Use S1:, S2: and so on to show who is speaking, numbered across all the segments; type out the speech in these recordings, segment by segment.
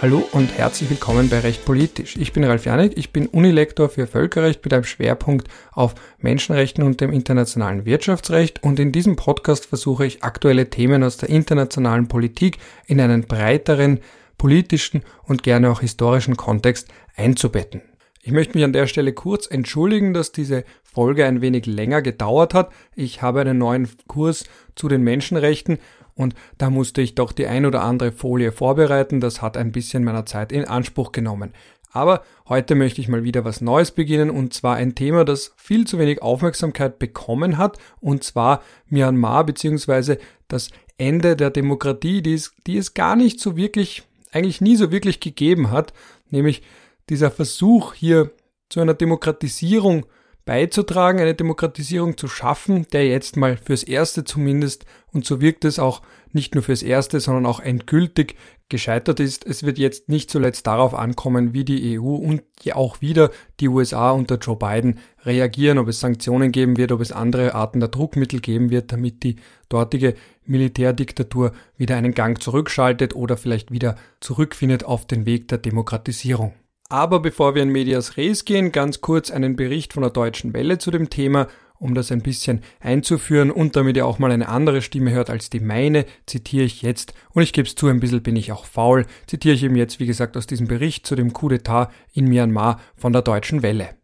S1: Hallo und herzlich willkommen bei Recht Politisch. Ich bin Ralf Janik, ich bin Unilektor für Völkerrecht mit einem Schwerpunkt auf Menschenrechten und dem internationalen Wirtschaftsrecht und in diesem Podcast versuche ich aktuelle Themen aus der internationalen Politik in einen breiteren politischen und gerne auch historischen Kontext einzubetten. Ich möchte mich an der Stelle kurz entschuldigen, dass diese Folge ein wenig länger gedauert hat. Ich habe einen neuen Kurs zu den Menschenrechten und da musste ich doch die ein oder andere Folie vorbereiten. Das hat ein bisschen meiner Zeit in Anspruch genommen. Aber heute möchte ich mal wieder was Neues beginnen und zwar ein Thema, das viel zu wenig Aufmerksamkeit bekommen hat und zwar Myanmar bzw. das Ende der Demokratie, die es, die es gar nicht so wirklich, eigentlich nie so wirklich gegeben hat, nämlich dieser Versuch hier zu einer Demokratisierung beizutragen, eine Demokratisierung zu schaffen, der jetzt mal fürs Erste zumindest, und so wirkt es auch nicht nur fürs Erste, sondern auch endgültig gescheitert ist. Es wird jetzt nicht zuletzt darauf ankommen, wie die EU und auch wieder die USA unter Joe Biden reagieren, ob es Sanktionen geben wird, ob es andere Arten der Druckmittel geben wird, damit die dortige Militärdiktatur wieder einen Gang zurückschaltet oder vielleicht wieder zurückfindet auf den Weg der Demokratisierung. Aber bevor wir in Medias Res gehen, ganz kurz einen Bericht von der Deutschen Welle zu dem Thema, um das ein bisschen einzuführen und damit ihr auch mal eine andere Stimme hört als die meine, zitiere ich jetzt, und ich gebe es zu, ein bisschen bin ich auch faul, zitiere ich eben jetzt, wie gesagt, aus diesem Bericht zu dem Coup d'etat in Myanmar von der Deutschen Welle.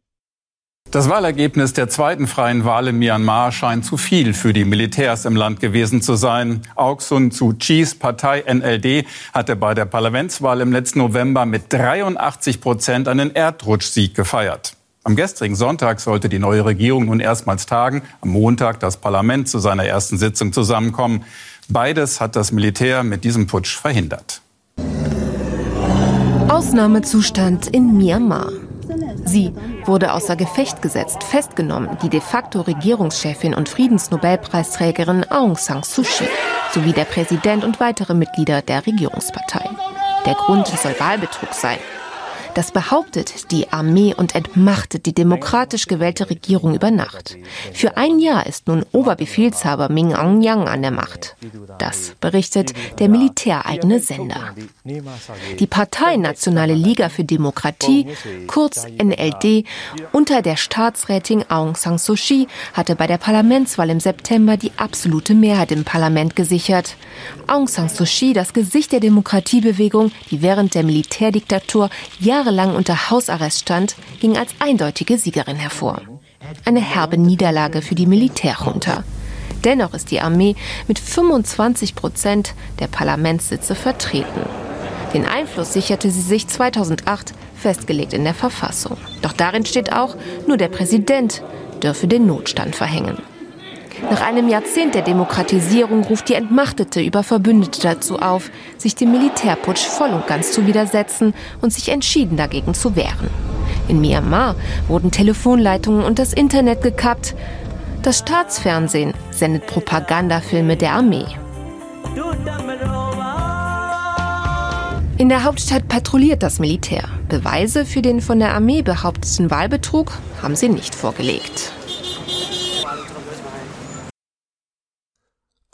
S2: Das Wahlergebnis der zweiten freien Wahl in Myanmar scheint zu viel für die Militärs im Land gewesen zu sein. Aung San Suu Kyis Partei NLD hatte bei der Parlamentswahl im letzten November mit 83 Prozent einen Erdrutschsieg gefeiert. Am gestrigen Sonntag sollte die neue Regierung nun erstmals tagen, am Montag das Parlament zu seiner ersten Sitzung zusammenkommen. Beides hat das Militär mit diesem Putsch verhindert.
S3: Ausnahmezustand in Myanmar. Sie wurde außer Gefecht gesetzt, festgenommen, die de facto Regierungschefin und Friedensnobelpreisträgerin Aung San Suu Kyi sowie der Präsident und weitere Mitglieder der Regierungspartei. Der Grund soll Wahlbetrug sein. Das behauptet die Armee und entmachtet die demokratisch gewählte Regierung über Nacht. Für ein Jahr ist nun Oberbefehlshaber Ming Aung Yang an der Macht. Das berichtet der militäreigene Sender. Die Partei Nationale Liga für Demokratie, kurz NLD, unter der Staatsrätin Aung San Suu Kyi hatte bei der Parlamentswahl im September die absolute Mehrheit im Parlament gesichert. Aung San Suu Kyi, das Gesicht der Demokratiebewegung, die während der Militärdiktatur Jahre jahrelang unter Hausarrest stand, ging als eindeutige Siegerin hervor. Eine herbe Niederlage für die Militärjunta. Dennoch ist die Armee mit 25 Prozent der Parlamentssitze vertreten. Den Einfluss sicherte sie sich 2008 festgelegt in der Verfassung. Doch darin steht auch, nur der Präsident dürfe den Notstand verhängen. Nach einem Jahrzehnt der Demokratisierung ruft die Entmachtete über Verbündete dazu auf, sich dem Militärputsch voll und ganz zu widersetzen und sich entschieden dagegen zu wehren. In Myanmar wurden Telefonleitungen und das Internet gekappt. Das Staatsfernsehen sendet Propagandafilme der Armee. In der Hauptstadt patrouilliert das Militär. Beweise für den von der Armee behaupteten Wahlbetrug haben sie nicht vorgelegt.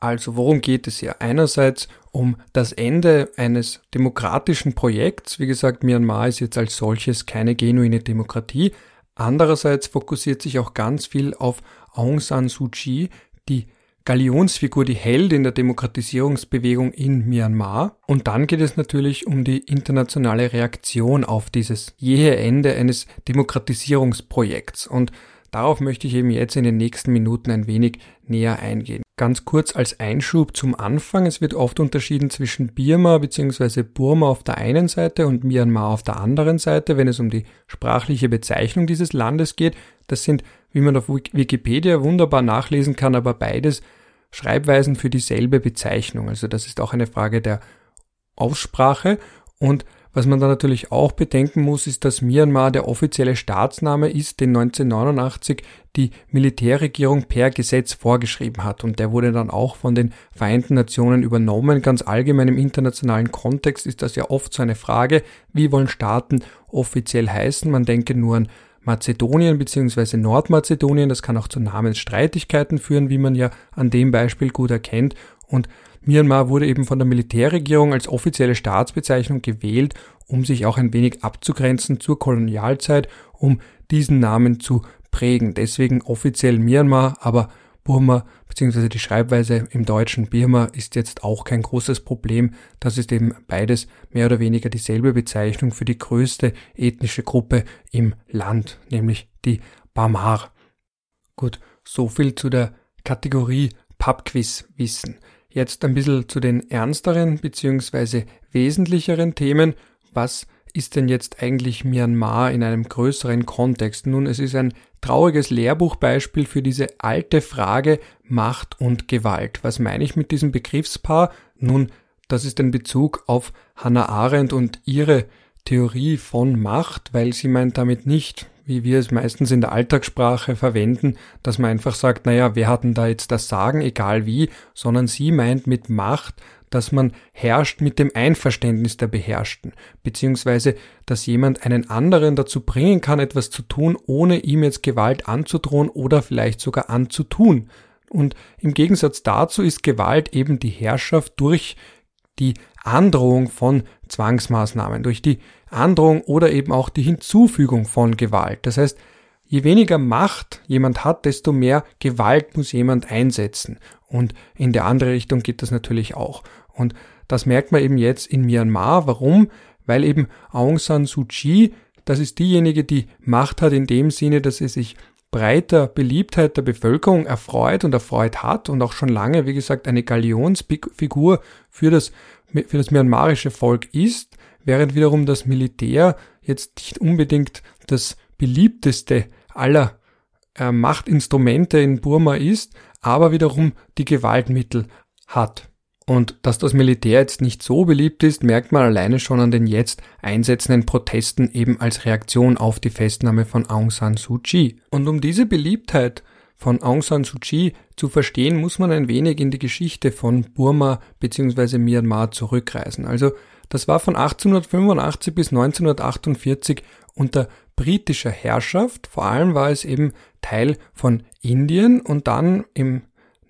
S1: Also worum geht es hier? Einerseits um das Ende eines demokratischen Projekts. Wie gesagt, Myanmar ist jetzt als solches keine genuine Demokratie. Andererseits fokussiert sich auch ganz viel auf Aung San Suu Kyi, die Galionsfigur, die Heldin der Demokratisierungsbewegung in Myanmar. Und dann geht es natürlich um die internationale Reaktion auf dieses jähe Ende eines Demokratisierungsprojekts. Und darauf möchte ich eben jetzt in den nächsten Minuten ein wenig näher eingehen. Ganz kurz als Einschub zum Anfang. Es wird oft unterschieden zwischen Birma bzw. Burma auf der einen Seite und Myanmar auf der anderen Seite, wenn es um die sprachliche Bezeichnung dieses Landes geht. Das sind, wie man auf Wikipedia wunderbar nachlesen kann, aber beides Schreibweisen für dieselbe Bezeichnung. Also das ist auch eine Frage der Aussprache und was man da natürlich auch bedenken muss, ist, dass Myanmar der offizielle Staatsname ist, den 1989 die Militärregierung per Gesetz vorgeschrieben hat. Und der wurde dann auch von den Vereinten Nationen übernommen. Ganz allgemein im internationalen Kontext ist das ja oft so eine Frage, wie wollen Staaten offiziell heißen? Man denke nur an Mazedonien bzw. Nordmazedonien. Das kann auch zu Namensstreitigkeiten führen, wie man ja an dem Beispiel gut erkennt. Und Myanmar wurde eben von der Militärregierung als offizielle Staatsbezeichnung gewählt, um sich auch ein wenig abzugrenzen zur Kolonialzeit, um diesen Namen zu prägen. Deswegen offiziell Myanmar, aber Burma bzw. die Schreibweise im Deutschen Birma ist jetzt auch kein großes Problem. Das ist eben beides mehr oder weniger dieselbe Bezeichnung für die größte ethnische Gruppe im Land, nämlich die Bamar. Gut, so viel zu der Kategorie Pubquiz-Wissen. Jetzt ein bisschen zu den ernsteren bzw. wesentlicheren Themen. Was ist denn jetzt eigentlich Myanmar in einem größeren Kontext? Nun, es ist ein trauriges Lehrbuchbeispiel für diese alte Frage Macht und Gewalt. Was meine ich mit diesem Begriffspaar? Nun, das ist ein Bezug auf Hannah Arendt und ihre Theorie von Macht, weil sie meint damit nicht, wie wir es meistens in der Alltagssprache verwenden, dass man einfach sagt, naja, wer hat denn da jetzt das Sagen, egal wie, sondern sie meint mit Macht, dass man herrscht mit dem Einverständnis der Beherrschten, beziehungsweise dass jemand einen anderen dazu bringen kann, etwas zu tun, ohne ihm jetzt Gewalt anzudrohen oder vielleicht sogar anzutun. Und im Gegensatz dazu ist Gewalt eben die Herrschaft durch die Androhung von Zwangsmaßnahmen, durch die Androhung oder eben auch die Hinzufügung von Gewalt. Das heißt, je weniger Macht jemand hat, desto mehr Gewalt muss jemand einsetzen. Und in der andere Richtung geht das natürlich auch. Und das merkt man eben jetzt in Myanmar. Warum? Weil eben Aung San Suu Kyi, das ist diejenige, die Macht hat in dem Sinne, dass sie sich breiter Beliebtheit der Bevölkerung erfreut und erfreut hat und auch schon lange, wie gesagt, eine Galionsfigur für das, für das myanmarische Volk ist, während wiederum das Militär jetzt nicht unbedingt das beliebteste aller äh, Machtinstrumente in Burma ist, aber wiederum die Gewaltmittel hat. Und dass das Militär jetzt nicht so beliebt ist, merkt man alleine schon an den jetzt einsetzenden Protesten eben als Reaktion auf die Festnahme von Aung San Suu Kyi. Und um diese Beliebtheit von Aung San Suu Kyi zu verstehen, muss man ein wenig in die Geschichte von Burma bzw. Myanmar zurückreisen. Also das war von 1885 bis 1948 unter britischer Herrschaft. Vor allem war es eben Teil von Indien und dann im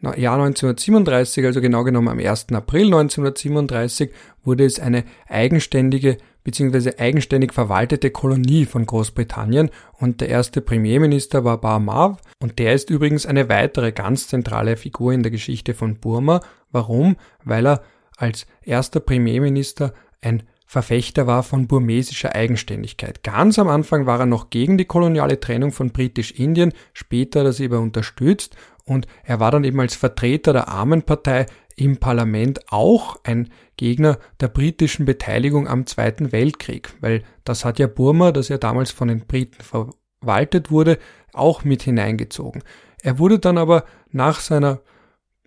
S1: Jahr 1937, also genau genommen am 1. April 1937, wurde es eine eigenständige bzw. eigenständig verwaltete Kolonie von Großbritannien und der erste Premierminister war Bar Marv und der ist übrigens eine weitere ganz zentrale Figur in der Geschichte von Burma. Warum? Weil er als erster Premierminister ein Verfechter war von burmesischer Eigenständigkeit. Ganz am Anfang war er noch gegen die koloniale Trennung von Britisch-Indien, später er sie aber unterstützt und er war dann eben als Vertreter der Armenpartei im Parlament auch ein Gegner der britischen Beteiligung am Zweiten Weltkrieg, weil das hat ja Burma, das ja damals von den Briten verwaltet wurde, auch mit hineingezogen. Er wurde dann aber nach seiner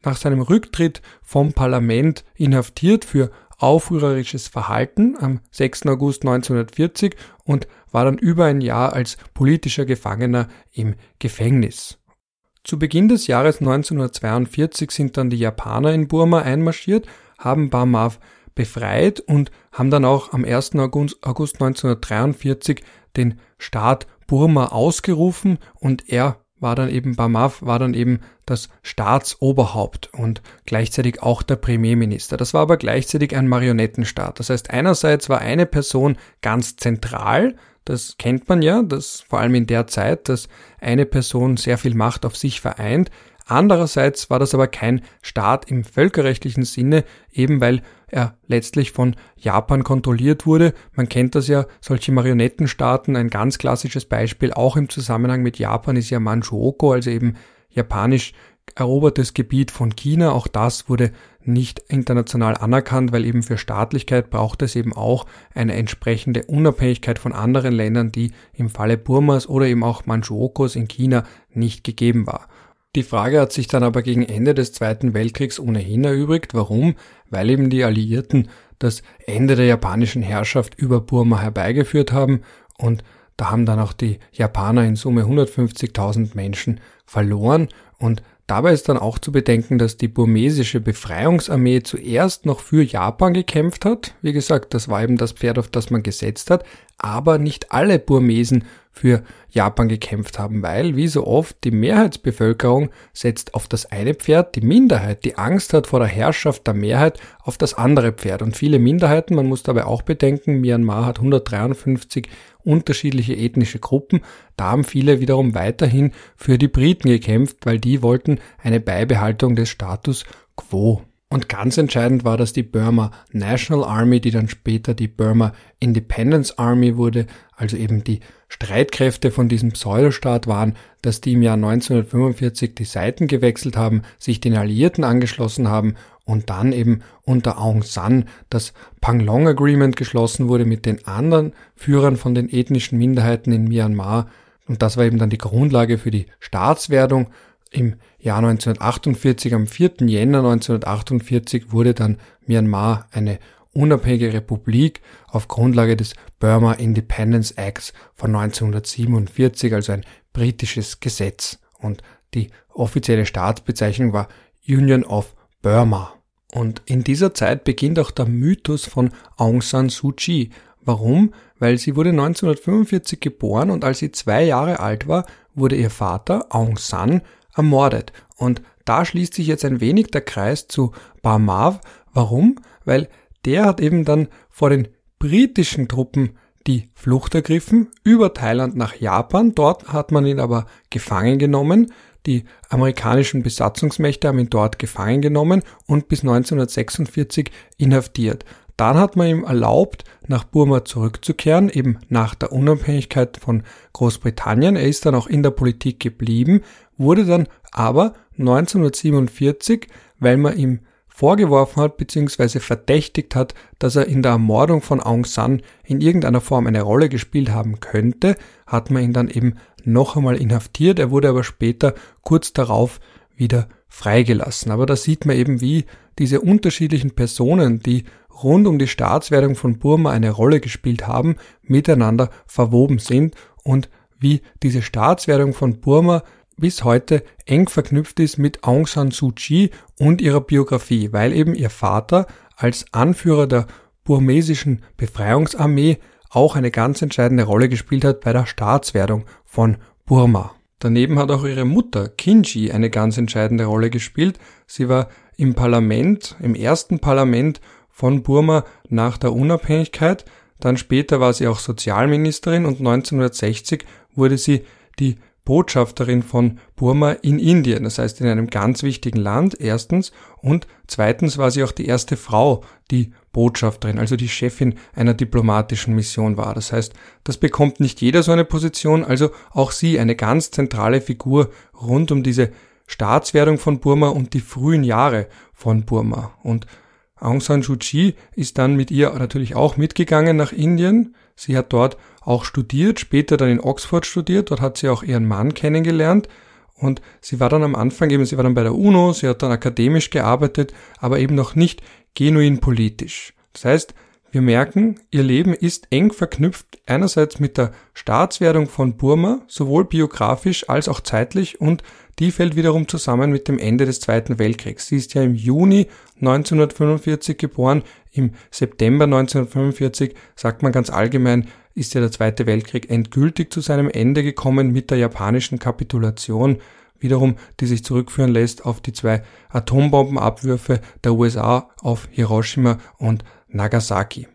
S1: nach seinem Rücktritt vom Parlament inhaftiert für aufrührerisches Verhalten am 6. August 1940 und war dann über ein Jahr als politischer Gefangener im Gefängnis. Zu Beginn des Jahres 1942 sind dann die Japaner in Burma einmarschiert, haben Bamav befreit und haben dann auch am 1. August 1943 den Staat Burma ausgerufen und er war dann eben Bamav, war dann eben das Staatsoberhaupt und gleichzeitig auch der Premierminister. Das war aber gleichzeitig ein Marionettenstaat. Das heißt, einerseits war eine Person ganz zentral, das kennt man ja, dass vor allem in der Zeit, dass eine Person sehr viel Macht auf sich vereint. Andererseits war das aber kein Staat im völkerrechtlichen Sinne, eben weil er letztlich von Japan kontrolliert wurde. Man kennt das ja, solche Marionettenstaaten, ein ganz klassisches Beispiel auch im Zusammenhang mit Japan ist ja Manchukuo, also eben japanisch erobertes Gebiet von China. Auch das wurde nicht international anerkannt, weil eben für Staatlichkeit braucht es eben auch eine entsprechende Unabhängigkeit von anderen Ländern, die im Falle Burmas oder eben auch Manchukuos in China nicht gegeben war. Die Frage hat sich dann aber gegen Ende des Zweiten Weltkriegs ohnehin erübrigt. Warum? Weil eben die Alliierten das Ende der japanischen Herrschaft über Burma herbeigeführt haben und da haben dann auch die Japaner in Summe 150.000 Menschen verloren und Dabei ist dann auch zu bedenken, dass die burmesische Befreiungsarmee zuerst noch für Japan gekämpft hat. Wie gesagt, das war eben das Pferd, auf das man gesetzt hat. Aber nicht alle Burmesen für Japan gekämpft haben, weil, wie so oft, die Mehrheitsbevölkerung setzt auf das eine Pferd, die Minderheit, die Angst hat vor der Herrschaft der Mehrheit, auf das andere Pferd. Und viele Minderheiten, man muss dabei auch bedenken, Myanmar hat 153 unterschiedliche ethnische Gruppen, da haben viele wiederum weiterhin für die Briten gekämpft, weil die wollten eine Beibehaltung des Status quo. Und ganz entscheidend war, dass die Burma National Army, die dann später die Burma Independence Army wurde, also eben die Streitkräfte von diesem Pseudostaat waren, dass die im Jahr 1945 die Seiten gewechselt haben, sich den Alliierten angeschlossen haben und dann eben unter Aung San das Panglong Agreement geschlossen wurde mit den anderen Führern von den ethnischen Minderheiten in Myanmar. Und das war eben dann die Grundlage für die Staatswerdung im Jahr 1948, am 4. Jänner 1948 wurde dann Myanmar eine unabhängige Republik auf Grundlage des Burma Independence Acts von 1947, also ein britisches Gesetz. Und die offizielle Staatsbezeichnung war Union of Burma. Und in dieser Zeit beginnt auch der Mythos von Aung San Suu Kyi. Warum? Weil sie wurde 1945 geboren und als sie zwei Jahre alt war, wurde ihr Vater Aung San ermordet. Und da schließt sich jetzt ein wenig der Kreis zu Barmav. Warum? Weil der hat eben dann vor den britischen Truppen die Flucht ergriffen über Thailand nach Japan. Dort hat man ihn aber gefangen genommen. Die amerikanischen Besatzungsmächte haben ihn dort gefangen genommen und bis 1946 inhaftiert. Dann hat man ihm erlaubt, nach Burma zurückzukehren, eben nach der Unabhängigkeit von Großbritannien. Er ist dann auch in der Politik geblieben, wurde dann aber 1947, weil man ihm vorgeworfen hat bzw. verdächtigt hat, dass er in der Ermordung von Aung San in irgendeiner Form eine Rolle gespielt haben könnte, hat man ihn dann eben noch einmal inhaftiert. Er wurde aber später kurz darauf wieder freigelassen. Aber da sieht man eben, wie diese unterschiedlichen Personen, die rund um die Staatswerdung von Burma eine Rolle gespielt haben, miteinander verwoben sind und wie diese Staatswerdung von Burma bis heute eng verknüpft ist mit Aung San Suu Kyi und ihrer Biografie, weil eben ihr Vater als Anführer der burmesischen Befreiungsarmee auch eine ganz entscheidende Rolle gespielt hat bei der Staatswerdung von Burma. Daneben hat auch ihre Mutter Kinji eine ganz entscheidende Rolle gespielt. Sie war im Parlament, im ersten Parlament von Burma nach der Unabhängigkeit. Dann später war sie auch Sozialministerin und 1960 wurde sie die Botschafterin von Burma in Indien, das heißt in einem ganz wichtigen Land, erstens, und zweitens war sie auch die erste Frau, die Botschafterin, also die Chefin einer diplomatischen Mission war. Das heißt, das bekommt nicht jeder so eine Position, also auch sie eine ganz zentrale Figur rund um diese Staatswerdung von Burma und die frühen Jahre von Burma. Und Aung San Suu Kyi ist dann mit ihr natürlich auch mitgegangen nach Indien. Sie hat dort auch studiert, später dann in Oxford studiert, dort hat sie auch ihren Mann kennengelernt und sie war dann am Anfang eben, sie war dann bei der UNO, sie hat dann akademisch gearbeitet, aber eben noch nicht genuin politisch. Das heißt, wir merken, ihr Leben ist eng verknüpft einerseits mit der Staatswerdung von Burma, sowohl biografisch als auch zeitlich und die fällt wiederum zusammen mit dem Ende des Zweiten Weltkriegs. Sie ist ja im Juni 1945 geboren, im September 1945 sagt man ganz allgemein, ist ja der Zweite Weltkrieg endgültig zu seinem Ende gekommen mit der japanischen Kapitulation, wiederum die sich zurückführen lässt auf die zwei Atombombenabwürfe der USA auf Hiroshima und Nagasaki.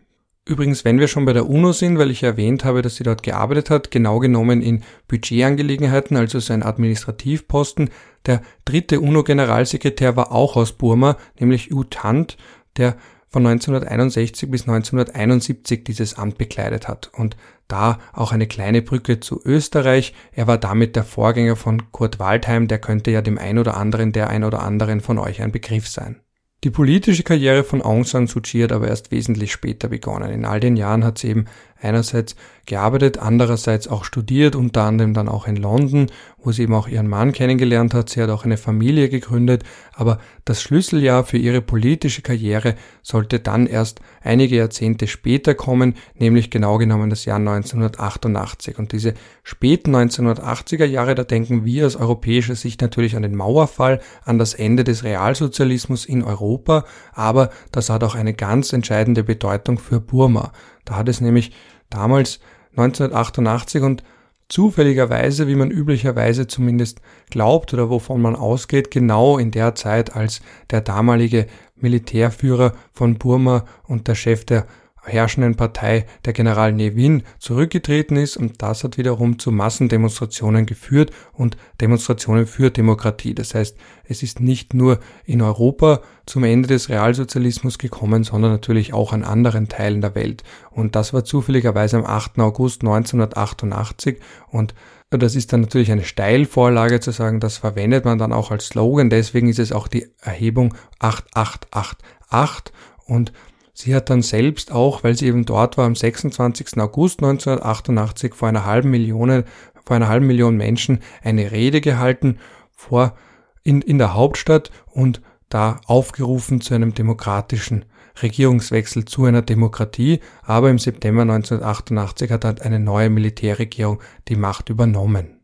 S1: Übrigens, wenn wir schon bei der UNO sind, weil ich erwähnt habe, dass sie dort gearbeitet hat, genau genommen in Budgetangelegenheiten, also sein Administrativposten. Der dritte UNO-Generalsekretär war auch aus Burma, nämlich U Thant, der von 1961 bis 1971 dieses Amt bekleidet hat. Und da auch eine kleine Brücke zu Österreich. Er war damit der Vorgänger von Kurt Waldheim, der könnte ja dem ein oder anderen, der ein oder anderen von euch ein Begriff sein. Die politische Karriere von Aung San Suu Kyi hat aber erst wesentlich später begonnen. In all den Jahren hat sie eben einerseits gearbeitet, andererseits auch studiert, unter anderem dann auch in London, wo sie eben auch ihren Mann kennengelernt hat. Sie hat auch eine Familie gegründet, aber das Schlüsseljahr für ihre politische Karriere sollte dann erst einige Jahrzehnte später kommen, nämlich genau genommen das Jahr 1988. Und diese späten 1980er Jahre, da denken wir aus europäischer Sicht natürlich an den Mauerfall, an das Ende des Realsozialismus in Europa, aber das hat auch eine ganz entscheidende Bedeutung für Burma. Da hat es nämlich damals 1988 und zufälligerweise, wie man üblicherweise zumindest glaubt oder wovon man ausgeht, genau in der Zeit, als der damalige Militärführer von Burma und der Chef der herrschenden Partei, der General Nevin, zurückgetreten ist und das hat wiederum zu Massendemonstrationen geführt und Demonstrationen für Demokratie. Das heißt, es ist nicht nur in Europa zum Ende des Realsozialismus gekommen, sondern natürlich auch an anderen Teilen der Welt. Und das war zufälligerweise am 8. August 1988 und das ist dann natürlich eine Steilvorlage zu sagen, das verwendet man dann auch als Slogan, deswegen ist es auch die Erhebung 8888 und Sie hat dann selbst auch, weil sie eben dort war, am 26. August 1988 vor einer halben Million, vor einer halben Million Menschen eine Rede gehalten vor, in, in der Hauptstadt und da aufgerufen zu einem demokratischen Regierungswechsel zu einer Demokratie, aber im September 1988 hat dann eine neue Militärregierung die Macht übernommen.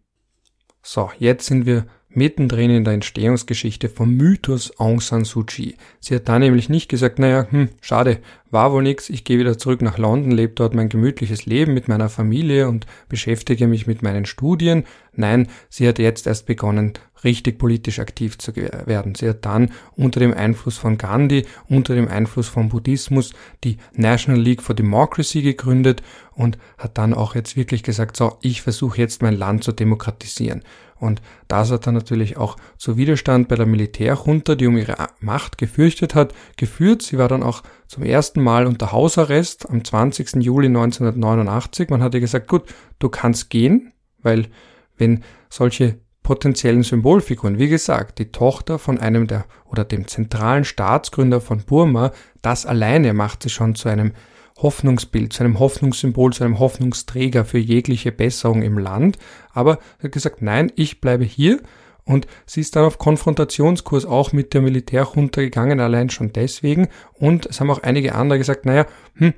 S1: So, jetzt sind wir mittendrin in der Entstehungsgeschichte vom Mythos Aung San Suu Kyi. Sie hat da nämlich nicht gesagt, naja, hm, schade, war wohl nix, ich gehe wieder zurück nach London, lebe dort mein gemütliches Leben mit meiner Familie und beschäftige mich mit meinen Studien. Nein, sie hat jetzt erst begonnen, richtig politisch aktiv zu werden. Sie hat dann unter dem Einfluss von Gandhi, unter dem Einfluss vom Buddhismus die National League for Democracy gegründet und hat dann auch jetzt wirklich gesagt, so, ich versuche jetzt mein Land zu demokratisieren. Und das hat dann natürlich auch zu Widerstand bei der Militärjunta, die um ihre Macht gefürchtet hat, geführt. Sie war dann auch zum ersten Mal unter Hausarrest am 20. Juli 1989. Man hatte gesagt, gut, du kannst gehen, weil wenn solche potenziellen Symbolfiguren, wie gesagt, die Tochter von einem der oder dem zentralen Staatsgründer von Burma, das alleine macht sie schon zu einem Hoffnungsbild, zu einem Hoffnungssymbol, zu einem Hoffnungsträger für jegliche Besserung im Land. Aber er hat gesagt, nein, ich bleibe hier. Und sie ist dann auf Konfrontationskurs auch mit der Militärjunta gegangen, allein schon deswegen. Und es haben auch einige andere gesagt, naja, hm,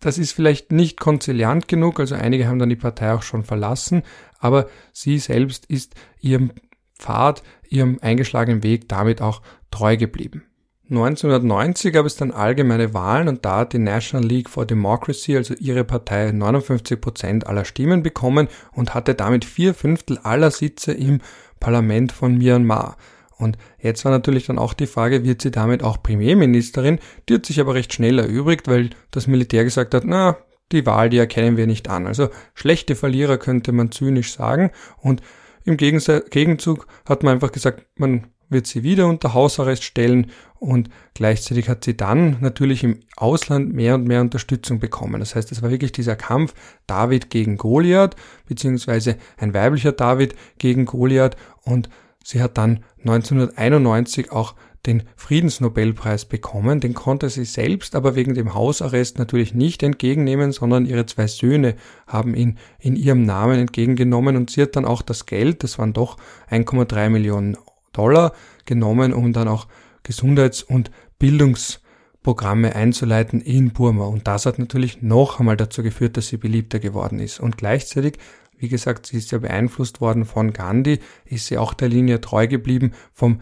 S1: das ist vielleicht nicht konziliant genug, also einige haben dann die Partei auch schon verlassen, aber sie selbst ist ihrem Pfad, ihrem eingeschlagenen Weg damit auch treu geblieben. 1990 gab es dann allgemeine Wahlen und da hat die National League for Democracy, also ihre Partei, 59 Prozent aller Stimmen bekommen und hatte damit vier Fünftel aller Sitze im Parlament von Myanmar. Und jetzt war natürlich dann auch die Frage, wird sie damit auch Premierministerin? Die hat sich aber recht schnell erübrigt, weil das Militär gesagt hat, na, die Wahl, die erkennen wir nicht an. Also schlechte Verlierer könnte man zynisch sagen. Und im Gegenzug hat man einfach gesagt, man wird sie wieder unter Hausarrest stellen und gleichzeitig hat sie dann natürlich im Ausland mehr und mehr Unterstützung bekommen. Das heißt, es war wirklich dieser Kampf David gegen Goliath, beziehungsweise ein weiblicher David gegen Goliath und sie hat dann 1991 auch den Friedensnobelpreis bekommen. Den konnte sie selbst aber wegen dem Hausarrest natürlich nicht entgegennehmen, sondern ihre zwei Söhne haben ihn in ihrem Namen entgegengenommen und sie hat dann auch das Geld, das waren doch 1,3 Millionen Dollar genommen, um dann auch Gesundheits- und Bildungsprogramme einzuleiten in Burma. Und das hat natürlich noch einmal dazu geführt, dass sie beliebter geworden ist. Und gleichzeitig, wie gesagt, sie ist ja beeinflusst worden von Gandhi, ist sie auch der Linie treu geblieben vom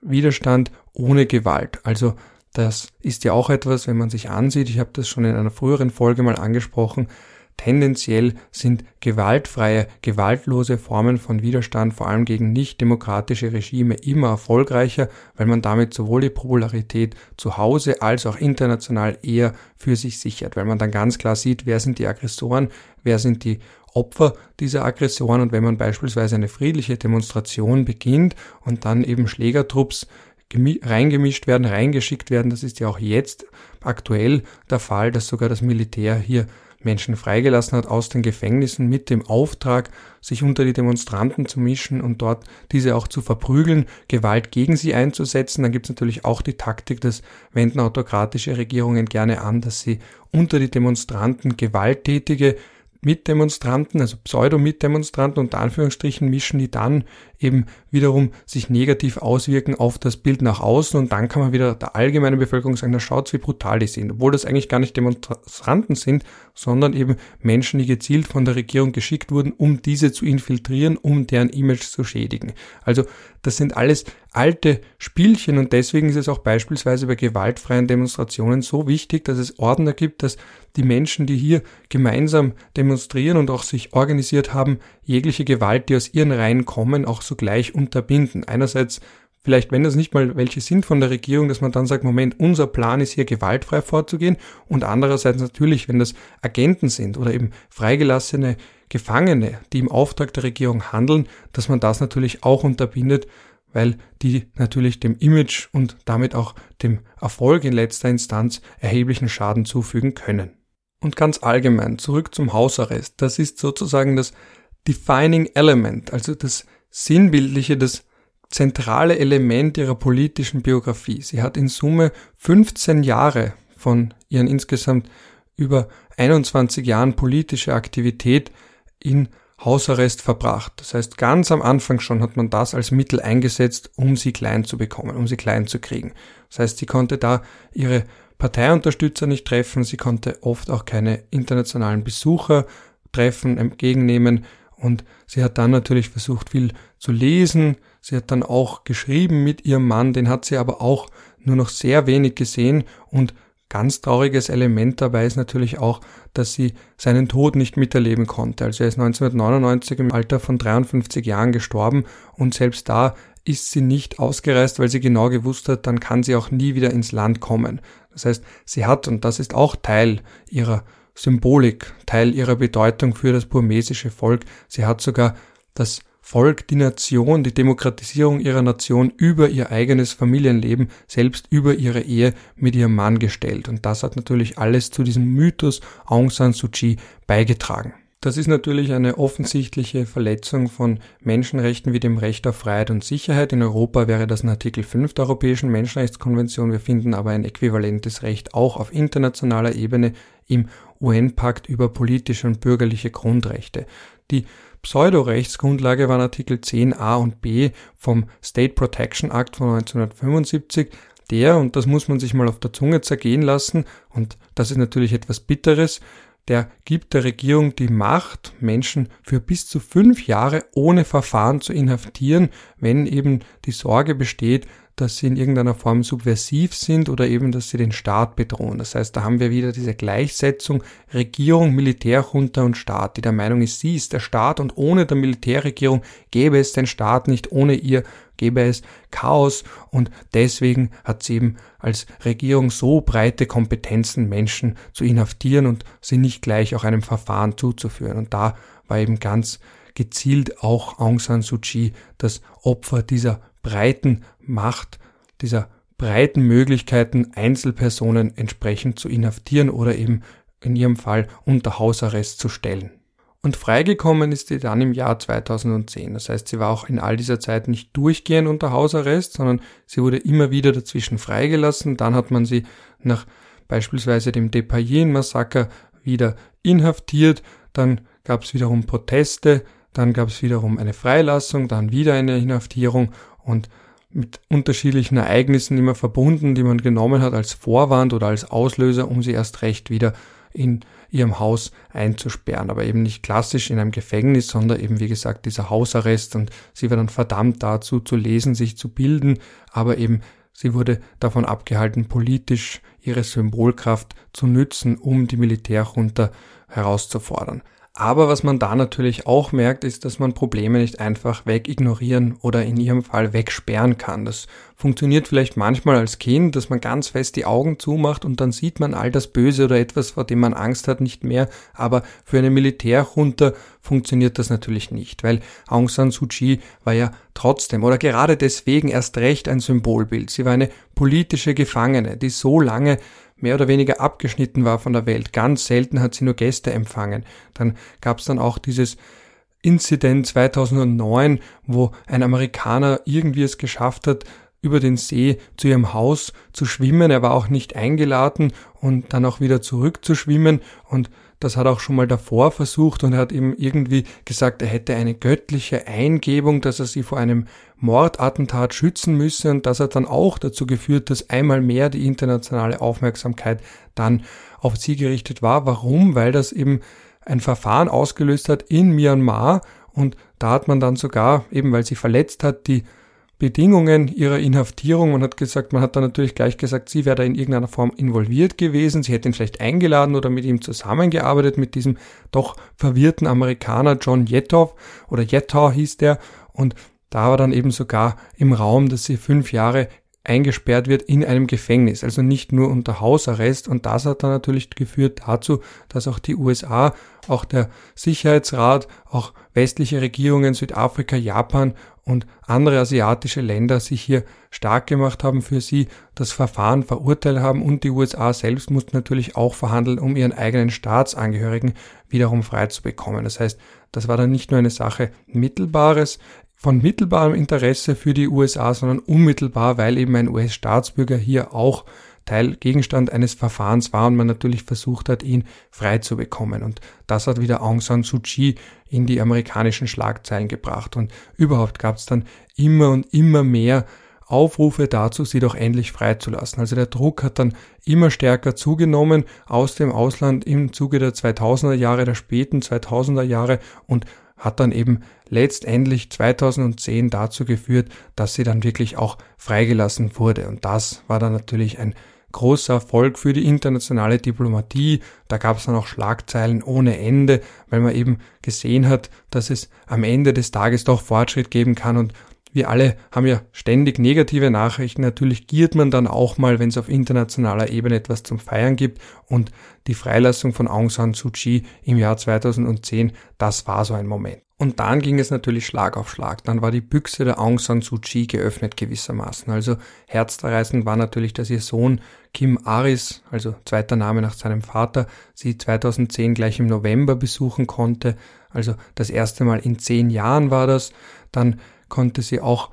S1: Widerstand ohne Gewalt. Also das ist ja auch etwas, wenn man sich ansieht, ich habe das schon in einer früheren Folge mal angesprochen, Tendenziell sind gewaltfreie, gewaltlose Formen von Widerstand vor allem gegen nicht demokratische Regime immer erfolgreicher, weil man damit sowohl die Popularität zu Hause als auch international eher für sich sichert, weil man dann ganz klar sieht, wer sind die Aggressoren, wer sind die Opfer dieser Aggressoren. Und wenn man beispielsweise eine friedliche Demonstration beginnt und dann eben Schlägertrupps reingemischt werden, reingeschickt werden, das ist ja auch jetzt aktuell der Fall, dass sogar das Militär hier Menschen freigelassen hat aus den Gefängnissen mit dem Auftrag, sich unter die Demonstranten zu mischen und dort diese auch zu verprügeln, Gewalt gegen sie einzusetzen. Dann gibt es natürlich auch die Taktik, das wenden autokratische Regierungen gerne an, dass sie unter die Demonstranten gewalttätige Mitdemonstranten, also Pseudo-Mitdemonstranten unter Anführungsstrichen mischen, die dann eben wiederum sich negativ auswirken auf das Bild nach außen. Und dann kann man wieder der allgemeinen Bevölkerung sagen, da schaut's, wie brutal die sind, obwohl das eigentlich gar nicht Demonstranten sind, sondern eben Menschen, die gezielt von der Regierung geschickt wurden, um diese zu infiltrieren, um deren Image zu schädigen. Also das sind alles alte Spielchen. Und deswegen ist es auch beispielsweise bei gewaltfreien Demonstrationen so wichtig, dass es Ordner gibt, dass die Menschen, die hier gemeinsam demonstrieren und auch sich organisiert haben, jegliche Gewalt, die aus ihren Reihen kommen, auch sogleich unterbinden. Einerseits vielleicht, wenn das nicht mal welche sind von der Regierung, dass man dann sagt, Moment, unser Plan ist hier gewaltfrei vorzugehen und andererseits natürlich, wenn das Agenten sind oder eben freigelassene Gefangene, die im Auftrag der Regierung handeln, dass man das natürlich auch unterbindet, weil die natürlich dem Image und damit auch dem Erfolg in letzter Instanz erheblichen Schaden zufügen können. Und ganz allgemein, zurück zum Hausarrest. Das ist sozusagen das Defining Element, also das Sinnbildliche, das zentrale Element ihrer politischen Biografie. Sie hat in Summe 15 Jahre von ihren insgesamt über 21 Jahren politische Aktivität in Hausarrest verbracht. Das heißt, ganz am Anfang schon hat man das als Mittel eingesetzt, um sie klein zu bekommen, um sie klein zu kriegen. Das heißt, sie konnte da ihre Parteiunterstützer nicht treffen, sie konnte oft auch keine internationalen Besucher treffen, entgegennehmen und sie hat dann natürlich versucht, viel zu lesen. Sie hat dann auch geschrieben mit ihrem Mann, den hat sie aber auch nur noch sehr wenig gesehen und Ganz trauriges Element dabei ist natürlich auch, dass sie seinen Tod nicht miterleben konnte. Also er ist 1999 im Alter von 53 Jahren gestorben und selbst da ist sie nicht ausgereist, weil sie genau gewusst hat, dann kann sie auch nie wieder ins Land kommen. Das heißt, sie hat, und das ist auch Teil ihrer Symbolik, Teil ihrer Bedeutung für das burmesische Volk, sie hat sogar das Volk, die Nation, die Demokratisierung ihrer Nation über ihr eigenes Familienleben, selbst über ihre Ehe mit ihrem Mann gestellt. Und das hat natürlich alles zu diesem Mythos Aung San Suu Kyi beigetragen. Das ist natürlich eine offensichtliche Verletzung von Menschenrechten wie dem Recht auf Freiheit und Sicherheit. In Europa wäre das ein Artikel 5 der Europäischen Menschenrechtskonvention. Wir finden aber ein äquivalentes Recht auch auf internationaler Ebene im UN-Pakt über politische und bürgerliche Grundrechte. Die Pseudorechtsgrundlage waren Artikel 10a und b vom State Protection Act von 1975, der, und das muss man sich mal auf der Zunge zergehen lassen, und das ist natürlich etwas Bitteres, der gibt der Regierung die Macht, Menschen für bis zu fünf Jahre ohne Verfahren zu inhaftieren, wenn eben die Sorge besteht, dass sie in irgendeiner Form subversiv sind oder eben, dass sie den Staat bedrohen. Das heißt, da haben wir wieder diese Gleichsetzung Regierung, Militärjunta und Staat, die der Meinung ist, sie ist der Staat und ohne der Militärregierung gäbe es den Staat nicht, ohne ihr gäbe es Chaos und deswegen hat sie eben als Regierung so breite Kompetenzen, Menschen zu inhaftieren und sie nicht gleich auch einem Verfahren zuzuführen. Und da war eben ganz gezielt auch Aung San Suu Kyi das Opfer dieser breiten Macht, dieser breiten Möglichkeiten, Einzelpersonen entsprechend zu inhaftieren oder eben in ihrem Fall unter Hausarrest zu stellen. Und freigekommen ist sie dann im Jahr 2010. Das heißt, sie war auch in all dieser Zeit nicht durchgehend unter Hausarrest, sondern sie wurde immer wieder dazwischen freigelassen. Dann hat man sie nach beispielsweise dem Depayen-Massaker wieder inhaftiert. Dann gab es wiederum Proteste. Dann gab es wiederum eine Freilassung, dann wieder eine Inhaftierung und mit unterschiedlichen Ereignissen immer verbunden, die man genommen hat als Vorwand oder als Auslöser, um sie erst recht wieder in ihrem Haus einzusperren. Aber eben nicht klassisch in einem Gefängnis, sondern eben, wie gesagt, dieser Hausarrest und sie war dann verdammt dazu zu lesen, sich zu bilden, aber eben sie wurde davon abgehalten, politisch ihre Symbolkraft zu nützen, um die Militärjunta herauszufordern. Aber was man da natürlich auch merkt, ist, dass man Probleme nicht einfach wegignorieren oder in ihrem Fall wegsperren kann. Das funktioniert vielleicht manchmal als Kind, dass man ganz fest die Augen zumacht und dann sieht man all das Böse oder etwas, vor dem man Angst hat, nicht mehr. Aber für eine Militärjunta funktioniert das natürlich nicht, weil Aung San Suu Kyi war ja trotzdem oder gerade deswegen erst recht ein Symbolbild. Sie war eine politische Gefangene, die so lange mehr oder weniger abgeschnitten war von der Welt. Ganz selten hat sie nur Gäste empfangen. Dann gab es dann auch dieses Incident 2009, wo ein Amerikaner irgendwie es geschafft hat, über den See zu ihrem Haus zu schwimmen. Er war auch nicht eingeladen und dann auch wieder zurück zu schwimmen und das hat er auch schon mal davor versucht und er hat eben irgendwie gesagt, er hätte eine göttliche Eingebung, dass er sie vor einem Mordattentat schützen müsse und das hat dann auch dazu geführt, dass einmal mehr die internationale Aufmerksamkeit dann auf sie gerichtet war. Warum? Weil das eben ein Verfahren ausgelöst hat in Myanmar und da hat man dann sogar, eben weil sie verletzt hat, die Bedingungen ihrer Inhaftierung. Man hat gesagt, man hat dann natürlich gleich gesagt, sie wäre da in irgendeiner Form involviert gewesen. Sie hätte ihn vielleicht eingeladen oder mit ihm zusammengearbeitet, mit diesem doch verwirrten Amerikaner John Yetov oder Yetau hieß der. Und da war dann eben sogar im Raum, dass sie fünf Jahre eingesperrt wird in einem Gefängnis, also nicht nur unter Hausarrest. Und das hat dann natürlich geführt dazu, dass auch die USA, auch der Sicherheitsrat, auch westliche Regierungen, Südafrika, Japan und andere asiatische Länder sich hier stark gemacht haben für sie, das Verfahren verurteilt haben und die USA selbst mussten natürlich auch verhandeln, um ihren eigenen Staatsangehörigen wiederum frei zu bekommen. Das heißt, das war dann nicht nur eine Sache Mittelbares, von mittelbarem Interesse für die USA, sondern unmittelbar, weil eben ein US-Staatsbürger hier auch Teil Gegenstand eines Verfahrens war und man natürlich versucht hat, ihn frei zu bekommen. Und das hat wieder Aung San Suu Kyi in die amerikanischen Schlagzeilen gebracht. Und überhaupt gab es dann immer und immer mehr Aufrufe dazu, sie doch endlich freizulassen. Also der Druck hat dann immer stärker zugenommen aus dem Ausland im Zuge der 2000er Jahre, der späten 2000er Jahre und hat dann eben letztendlich 2010 dazu geführt, dass sie dann wirklich auch freigelassen wurde. Und das war dann natürlich ein großer Erfolg für die internationale Diplomatie. Da gab es dann auch Schlagzeilen ohne Ende, weil man eben gesehen hat, dass es am Ende des Tages doch Fortschritt geben kann und wir alle haben ja ständig negative Nachrichten. Natürlich giert man dann auch mal, wenn es auf internationaler Ebene etwas zum Feiern gibt. Und die Freilassung von Aung San Suu Kyi im Jahr 2010, das war so ein Moment. Und dann ging es natürlich Schlag auf Schlag. Dann war die Büchse der Aung San Suu Kyi geöffnet gewissermaßen. Also herzzerreißend war natürlich, dass ihr Sohn Kim Aris, also zweiter Name nach seinem Vater, sie 2010 gleich im November besuchen konnte. Also das erste Mal in zehn Jahren war das. Dann konnte sie auch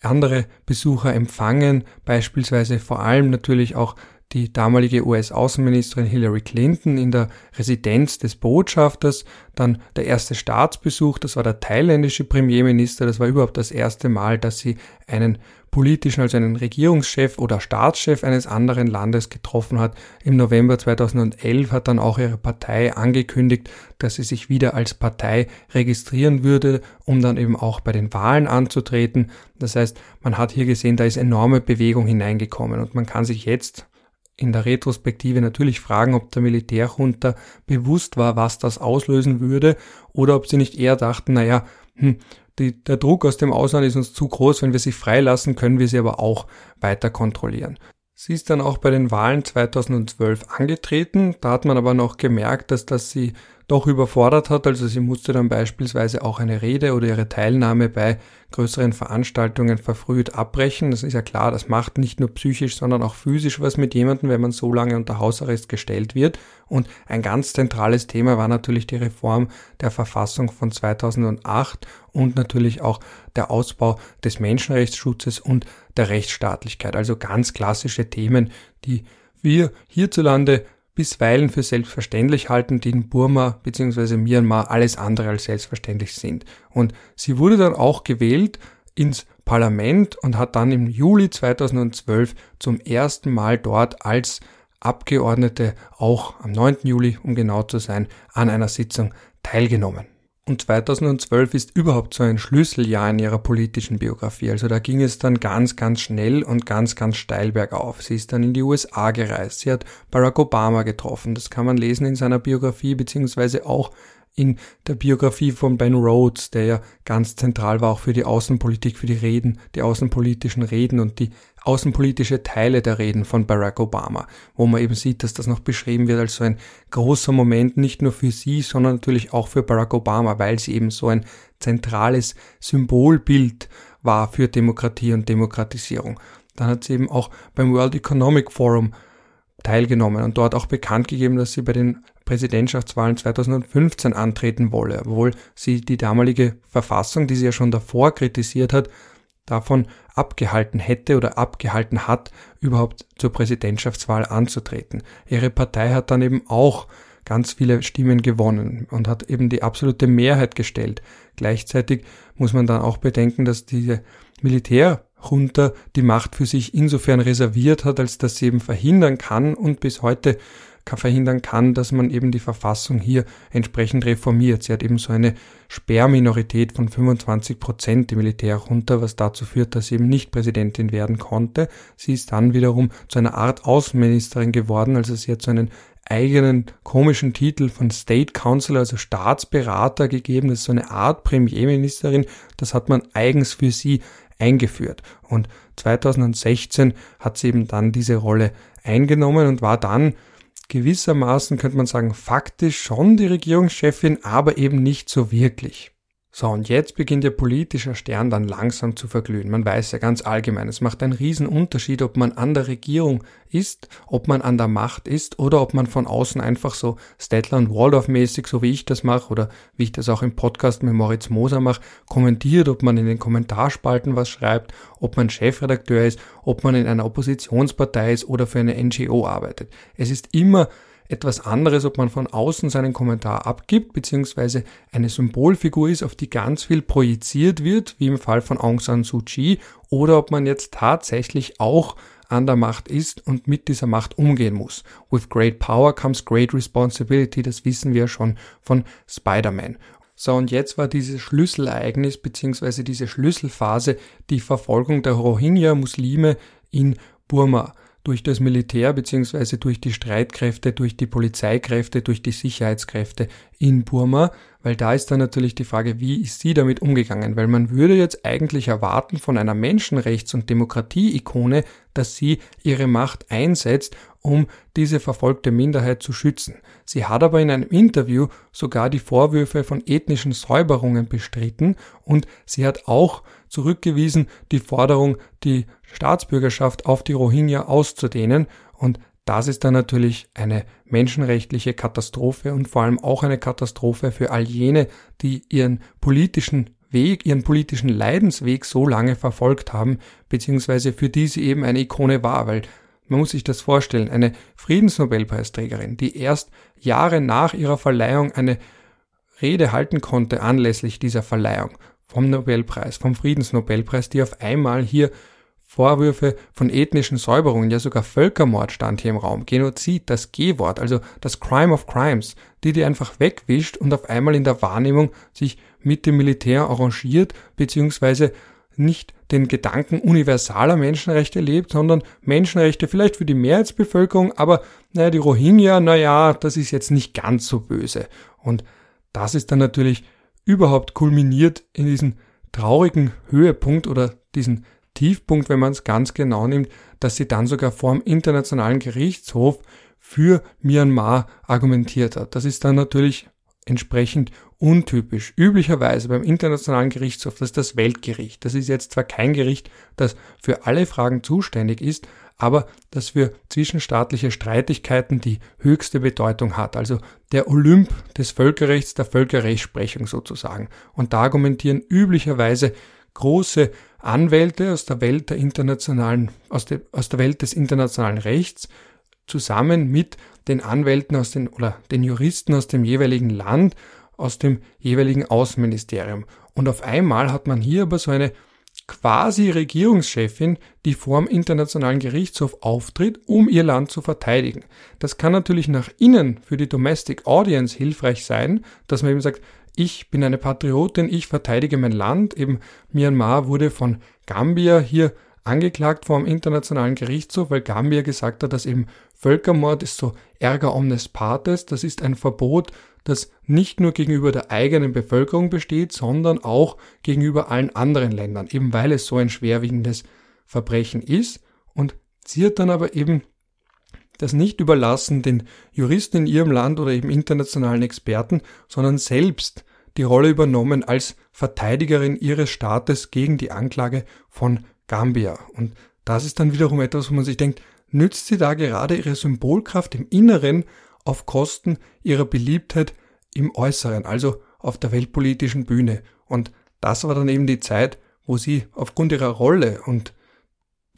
S1: andere Besucher empfangen, beispielsweise vor allem natürlich auch die damalige US-Außenministerin Hillary Clinton in der Residenz des Botschafters, dann der erste Staatsbesuch, das war der thailändische Premierminister, das war überhaupt das erste Mal, dass sie einen politischen, also einen Regierungschef oder Staatschef eines anderen Landes getroffen hat. Im November 2011 hat dann auch ihre Partei angekündigt, dass sie sich wieder als Partei registrieren würde, um dann eben auch bei den Wahlen anzutreten. Das heißt, man hat hier gesehen, da ist enorme Bewegung hineingekommen und man kann sich jetzt in der Retrospektive natürlich fragen, ob der Militärjunta bewusst war, was das auslösen würde, oder ob sie nicht eher dachten, naja, hm, die, der Druck aus dem Ausland ist uns zu groß, wenn wir sie freilassen, können wir sie aber auch weiter kontrollieren. Sie ist dann auch bei den Wahlen 2012 angetreten, da hat man aber noch gemerkt, dass das sie doch überfordert hat. Also sie musste dann beispielsweise auch eine Rede oder ihre Teilnahme bei größeren Veranstaltungen verfrüht abbrechen. Das ist ja klar, das macht nicht nur psychisch, sondern auch physisch was mit jemandem, wenn man so lange unter Hausarrest gestellt wird. Und ein ganz zentrales Thema war natürlich die Reform der Verfassung von 2008 und natürlich auch der Ausbau des Menschenrechtsschutzes und der Rechtsstaatlichkeit. Also ganz klassische Themen, die wir hierzulande bisweilen für selbstverständlich halten, die in Burma bzw. Myanmar alles andere als selbstverständlich sind. Und sie wurde dann auch gewählt ins Parlament und hat dann im Juli 2012 zum ersten Mal dort als Abgeordnete auch am 9. Juli, um genau zu sein, an einer Sitzung teilgenommen. Und 2012 ist überhaupt so ein Schlüsseljahr in ihrer politischen Biografie. Also da ging es dann ganz, ganz schnell und ganz, ganz steil bergauf. Sie ist dann in die USA gereist. Sie hat Barack Obama getroffen. Das kann man lesen in seiner Biografie, beziehungsweise auch in der Biografie von Ben Rhodes, der ja ganz zentral war auch für die Außenpolitik, für die Reden, die außenpolitischen Reden und die außenpolitische Teile der Reden von Barack Obama, wo man eben sieht, dass das noch beschrieben wird als so ein großer Moment, nicht nur für sie, sondern natürlich auch für Barack Obama, weil sie eben so ein zentrales Symbolbild war für Demokratie und Demokratisierung. Dann hat sie eben auch beim World Economic Forum teilgenommen und dort auch bekannt gegeben, dass sie bei den Präsidentschaftswahlen 2015 antreten wolle, obwohl sie die damalige Verfassung, die sie ja schon davor kritisiert hat, davon abgehalten hätte oder abgehalten hat, überhaupt zur Präsidentschaftswahl anzutreten. Ihre Partei hat dann eben auch ganz viele Stimmen gewonnen und hat eben die absolute Mehrheit gestellt. Gleichzeitig muss man dann auch bedenken, dass diese Militärjunta die Macht für sich insofern reserviert hat, als dass sie eben verhindern kann und bis heute verhindern kann, dass man eben die Verfassung hier entsprechend reformiert. Sie hat eben so eine Sperrminorität von 25 Prozent, die Militärjunta, was dazu führt, dass sie eben nicht Präsidentin werden konnte. Sie ist dann wiederum zu einer Art Außenministerin geworden, also sie hat so einen eigenen komischen Titel von State Council, also Staatsberater gegeben. Das ist so eine Art Premierministerin. Das hat man eigens für sie eingeführt. Und 2016 hat sie eben dann diese Rolle eingenommen und war dann gewissermaßen, könnte man sagen, faktisch schon die Regierungschefin, aber eben nicht so wirklich. So, und jetzt beginnt der politische Stern dann langsam zu verglühen. Man weiß ja ganz allgemein, es macht einen riesen Unterschied, ob man an der Regierung ist, ob man an der Macht ist oder ob man von außen einfach so Stettler und Waldorf mäßig, so wie ich das mache oder wie ich das auch im Podcast mit Moritz Moser mache, kommentiert, ob man in den Kommentarspalten was schreibt, ob man Chefredakteur ist, ob man in einer Oppositionspartei ist oder für eine NGO arbeitet. Es ist immer etwas anderes, ob man von außen seinen Kommentar abgibt, beziehungsweise eine Symbolfigur ist, auf die ganz viel projiziert wird, wie im Fall von Aung San Suu Kyi, oder ob man jetzt tatsächlich auch an der Macht ist und mit dieser Macht umgehen muss. With great power comes great responsibility, das wissen wir schon von Spider-Man. So, und jetzt war dieses Schlüsselereignis beziehungsweise diese Schlüsselphase die Verfolgung der Rohingya-Muslime in Burma durch das Militär beziehungsweise durch die Streitkräfte, durch die Polizeikräfte, durch die Sicherheitskräfte in Burma, weil da ist dann natürlich die Frage, wie ist sie damit umgegangen? Weil man würde jetzt eigentlich erwarten von einer Menschenrechts- und Demokratie-Ikone, dass sie ihre Macht einsetzt, um diese verfolgte Minderheit zu schützen. Sie hat aber in einem Interview sogar die Vorwürfe von ethnischen Säuberungen bestritten und sie hat auch zurückgewiesen, die Forderung, die Staatsbürgerschaft auf die Rohingya auszudehnen. Und das ist dann natürlich eine menschenrechtliche Katastrophe und vor allem auch eine Katastrophe für all jene, die ihren politischen Weg, ihren politischen Leidensweg so lange verfolgt haben, beziehungsweise für die sie eben eine Ikone war, weil man muss sich das vorstellen, eine Friedensnobelpreisträgerin, die erst Jahre nach ihrer Verleihung eine Rede halten konnte anlässlich dieser Verleihung vom Nobelpreis, vom Friedensnobelpreis, die auf einmal hier Vorwürfe von ethnischen Säuberungen, ja sogar Völkermord stand hier im Raum, Genozid, das G-Wort, also das Crime of Crimes, die die einfach wegwischt und auf einmal in der Wahrnehmung sich mit dem Militär arrangiert, beziehungsweise nicht den Gedanken universaler Menschenrechte lebt, sondern Menschenrechte vielleicht für die Mehrheitsbevölkerung, aber naja, die Rohingya, naja, das ist jetzt nicht ganz so böse. Und das ist dann natürlich überhaupt kulminiert in diesen traurigen Höhepunkt oder diesen Tiefpunkt, wenn man es ganz genau nimmt, dass sie dann sogar vor dem Internationalen Gerichtshof für Myanmar argumentiert hat. Das ist dann natürlich entsprechend untypisch. Üblicherweise beim Internationalen Gerichtshof, das ist das Weltgericht. Das ist jetzt zwar kein Gericht, das für alle Fragen zuständig ist, aber das für zwischenstaatliche Streitigkeiten die höchste Bedeutung hat. Also der Olymp des Völkerrechts, der Völkerrechtsprechung sozusagen. Und da argumentieren üblicherweise große Anwälte aus der Welt der internationalen, aus, der, aus der Welt des internationalen Rechts zusammen mit den Anwälten aus den oder den Juristen aus dem jeweiligen Land, aus dem jeweiligen Außenministerium. Und auf einmal hat man hier aber so eine quasi Regierungschefin, die vor dem Internationalen Gerichtshof auftritt, um ihr Land zu verteidigen. Das kann natürlich nach innen für die Domestic Audience hilfreich sein, dass man eben sagt, ich bin eine Patriotin, ich verteidige mein Land. Eben Myanmar wurde von Gambia hier angeklagt vor dem Internationalen Gerichtshof, weil Gambia gesagt hat, dass eben Völkermord ist so Ärger omnes partes, das ist ein Verbot, das nicht nur gegenüber der eigenen Bevölkerung besteht, sondern auch gegenüber allen anderen Ländern, eben weil es so ein schwerwiegendes Verbrechen ist. Und sie hat dann aber eben das nicht überlassen den Juristen in ihrem Land oder eben internationalen Experten, sondern selbst die Rolle übernommen als Verteidigerin ihres Staates gegen die Anklage von Gambia. Und das ist dann wiederum etwas, wo man sich denkt, nützt sie da gerade ihre Symbolkraft im Inneren auf Kosten ihrer Beliebtheit im Äußeren, also auf der weltpolitischen Bühne. Und das war dann eben die Zeit, wo sie aufgrund ihrer Rolle und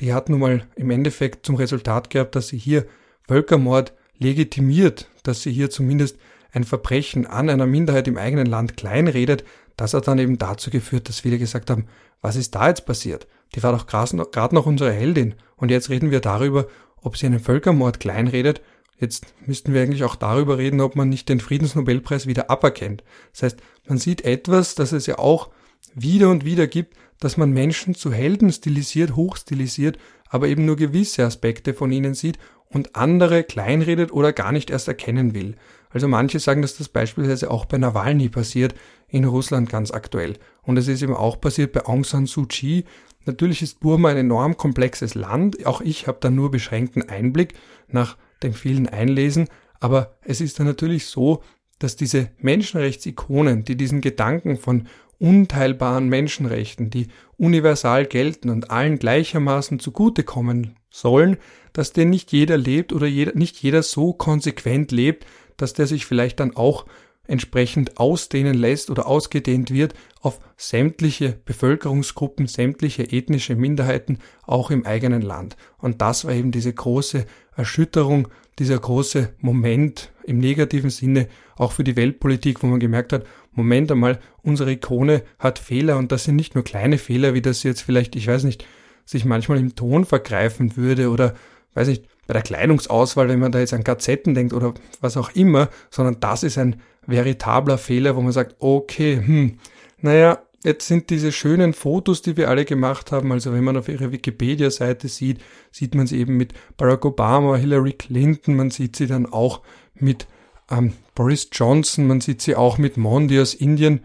S1: die hat nun mal im Endeffekt zum Resultat gehabt, dass sie hier Völkermord legitimiert, dass sie hier zumindest ein Verbrechen an einer Minderheit im eigenen Land kleinredet, das hat dann eben dazu geführt, dass viele gesagt haben, was ist da jetzt passiert? Die war doch gerade noch unsere Heldin und jetzt reden wir darüber, ob sie einen Völkermord kleinredet. Jetzt müssten wir eigentlich auch darüber reden, ob man nicht den Friedensnobelpreis wieder aberkennt. Das heißt, man sieht etwas, das es ja auch wieder und wieder gibt, dass man Menschen zu Helden stilisiert, hochstilisiert, aber eben nur gewisse Aspekte von ihnen sieht und andere kleinredet oder gar nicht erst erkennen will. Also manche sagen, dass das beispielsweise auch bei Nawalny passiert, in Russland ganz aktuell. Und es ist eben auch passiert bei Aung San Suu Kyi. Natürlich ist Burma ein enorm komplexes Land. Auch ich habe da nur beschränkten Einblick nach dem vielen Einlesen. Aber es ist dann natürlich so, dass diese Menschenrechtsikonen, die diesen Gedanken von unteilbaren Menschenrechten, die universal gelten und allen gleichermaßen zugutekommen sollen, dass den nicht jeder lebt oder jeder, nicht jeder so konsequent lebt, dass der sich vielleicht dann auch entsprechend ausdehnen lässt oder ausgedehnt wird auf sämtliche Bevölkerungsgruppen, sämtliche ethnische Minderheiten, auch im eigenen Land. Und das war eben diese große Erschütterung, dieser große Moment im negativen Sinne, auch für die Weltpolitik, wo man gemerkt hat, Moment einmal, unsere Ikone hat Fehler und das sind nicht nur kleine Fehler, wie das jetzt vielleicht, ich weiß nicht, sich manchmal im Ton vergreifen würde oder, weiß nicht, bei der Kleidungsauswahl, wenn man da jetzt an Gazetten denkt oder was auch immer, sondern das ist ein veritabler Fehler, wo man sagt, okay, hm, naja, jetzt sind diese schönen Fotos, die wir alle gemacht haben, also wenn man auf ihrer Wikipedia-Seite sieht, sieht man sie eben mit Barack Obama, Hillary Clinton, man sieht sie dann auch mit ähm, Boris Johnson, man sieht sie auch mit Mondi aus Indien,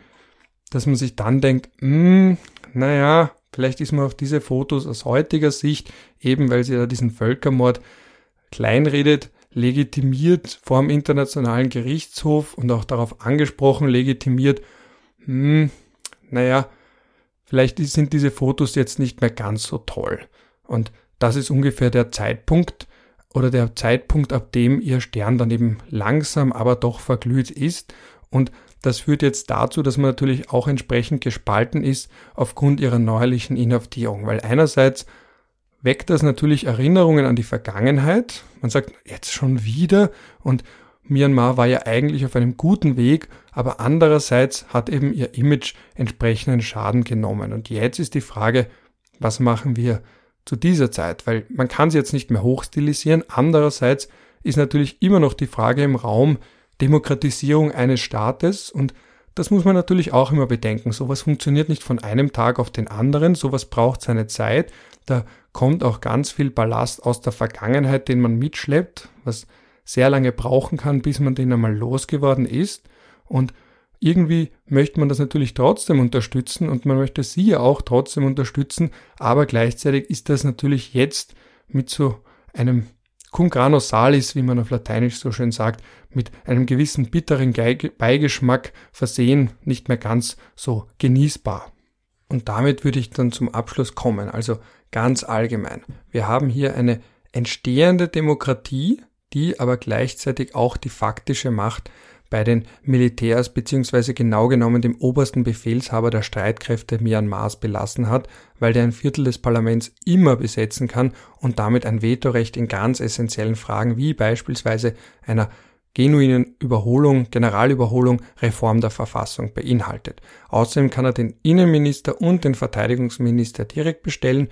S1: dass man sich dann denkt, hm, naja, vielleicht ist man auf diese Fotos aus heutiger Sicht, eben weil sie da diesen Völkermord kleinredet, legitimiert vor dem Internationalen Gerichtshof und auch darauf angesprochen, legitimiert, hm, naja, vielleicht sind diese Fotos jetzt nicht mehr ganz so toll. Und das ist ungefähr der Zeitpunkt oder der Zeitpunkt, ab dem ihr Stern dann eben langsam, aber doch verglüht ist. Und das führt jetzt dazu, dass man natürlich auch entsprechend gespalten ist aufgrund ihrer neuerlichen Inhaftierung, weil einerseits weckt das natürlich Erinnerungen an die Vergangenheit. Man sagt, jetzt schon wieder und Myanmar war ja eigentlich auf einem guten Weg, aber andererseits hat eben ihr Image entsprechenden Schaden genommen. Und jetzt ist die Frage, was machen wir zu dieser Zeit? Weil man kann sie jetzt nicht mehr hochstilisieren. Andererseits ist natürlich immer noch die Frage im Raum Demokratisierung eines Staates und das muss man natürlich auch immer bedenken. Sowas funktioniert nicht von einem Tag auf den anderen. Sowas braucht seine Zeit. Da kommt auch ganz viel Ballast aus der Vergangenheit, den man mitschleppt, was sehr lange brauchen kann, bis man den einmal losgeworden ist. Und irgendwie möchte man das natürlich trotzdem unterstützen und man möchte sie ja auch trotzdem unterstützen, aber gleichzeitig ist das natürlich jetzt mit so einem cum grano salis, wie man auf Lateinisch so schön sagt, mit einem gewissen bitteren Beigeschmack versehen, nicht mehr ganz so genießbar. Und damit würde ich dann zum Abschluss kommen. Also ganz allgemein. Wir haben hier eine entstehende Demokratie, die aber gleichzeitig auch die faktische Macht bei den Militärs beziehungsweise genau genommen dem obersten Befehlshaber der Streitkräfte Myanmars belassen hat, weil der ein Viertel des Parlaments immer besetzen kann und damit ein Vetorecht in ganz essentiellen Fragen wie beispielsweise einer genuinen Überholung, Generalüberholung, Reform der Verfassung beinhaltet. Außerdem kann er den Innenminister und den Verteidigungsminister direkt bestellen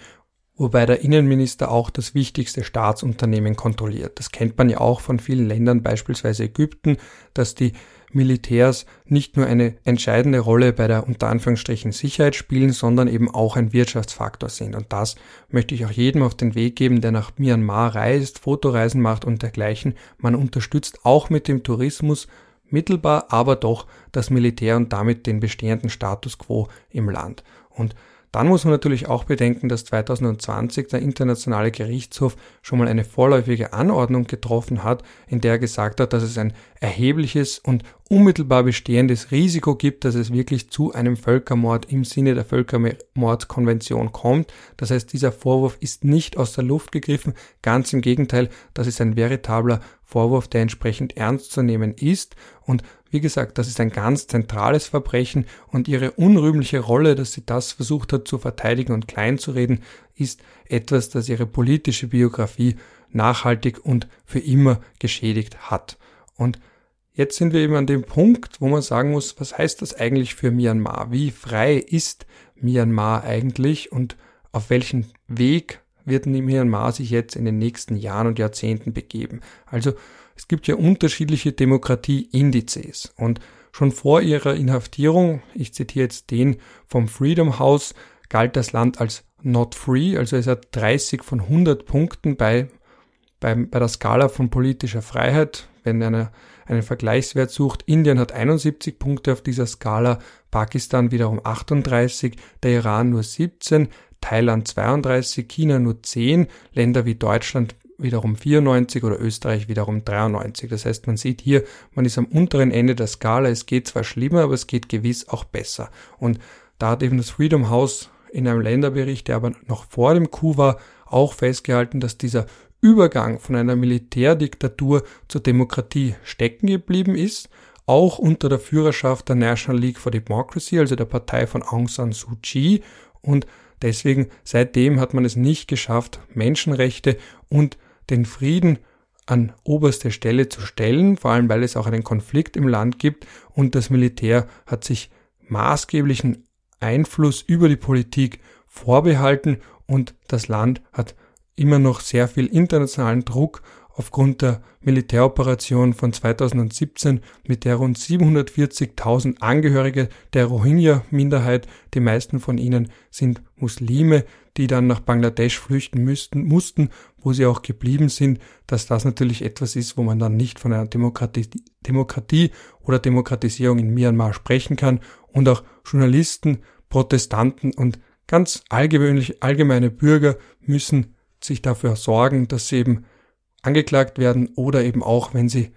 S1: wobei der Innenminister auch das wichtigste Staatsunternehmen kontrolliert. Das kennt man ja auch von vielen Ländern, beispielsweise Ägypten, dass die Militärs nicht nur eine entscheidende Rolle bei der unter Anführungsstrichen Sicherheit spielen, sondern eben auch ein Wirtschaftsfaktor sind. Und das möchte ich auch jedem auf den Weg geben, der nach Myanmar reist, Fotoreisen macht und dergleichen. Man unterstützt auch mit dem Tourismus mittelbar, aber doch das Militär und damit den bestehenden Status quo im Land. Und dann muss man natürlich auch bedenken, dass 2020 der Internationale Gerichtshof schon mal eine vorläufige Anordnung getroffen hat, in der er gesagt hat, dass es ein erhebliches und unmittelbar bestehendes Risiko gibt, dass es wirklich zu einem Völkermord im Sinne der Völkermordkonvention kommt. Das heißt, dieser Vorwurf ist nicht aus der Luft gegriffen, ganz im Gegenteil, das ist ein veritabler Vorwurf, der entsprechend ernst zu nehmen ist und wie gesagt, das ist ein ganz zentrales Verbrechen und ihre unrühmliche Rolle, dass sie das versucht hat zu verteidigen und kleinzureden, ist etwas, das ihre politische Biografie nachhaltig und für immer geschädigt hat. Und jetzt sind wir eben an dem Punkt, wo man sagen muss, was heißt das eigentlich für Myanmar? Wie frei ist Myanmar eigentlich und auf welchen Weg wird Myanmar sich jetzt in den nächsten Jahren und Jahrzehnten begeben? Also es gibt ja unterschiedliche Demokratieindizes und schon vor ihrer Inhaftierung, ich zitiere jetzt den vom Freedom House, galt das Land als not free, also es hat 30 von 100 Punkten bei, bei, bei der Skala von politischer Freiheit, wenn einer einen Vergleichswert sucht. Indien hat 71 Punkte auf dieser Skala, Pakistan wiederum 38, der Iran nur 17, Thailand 32, China nur 10, Länder wie Deutschland wiederum 94 oder Österreich wiederum 93. Das heißt, man sieht hier, man ist am unteren Ende der Skala. Es geht zwar schlimmer, aber es geht gewiss auch besser. Und da hat eben das Freedom House in einem Länderbericht, der aber noch vor dem Coup war, auch festgehalten, dass dieser Übergang von einer Militärdiktatur zur Demokratie stecken geblieben ist, auch unter der Führerschaft der National League for Democracy, also der Partei von Aung San Suu Kyi und deswegen seitdem hat man es nicht geschafft, Menschenrechte und den Frieden an oberste Stelle zu stellen, vor allem weil es auch einen Konflikt im Land gibt und das Militär hat sich maßgeblichen Einfluss über die Politik vorbehalten und das Land hat immer noch sehr viel internationalen Druck aufgrund der Militäroperation von 2017, mit der rund 740.000 Angehörige der Rohingya-Minderheit, die meisten von ihnen sind Muslime, die dann nach Bangladesch flüchten müssten, mussten, wo sie auch geblieben sind, dass das natürlich etwas ist, wo man dann nicht von einer Demokratie, Demokratie oder Demokratisierung in Myanmar sprechen kann und auch Journalisten, Protestanten und ganz allgewöhnlich allgemeine Bürger müssen sich dafür sorgen, dass sie eben angeklagt werden oder eben auch, wenn sie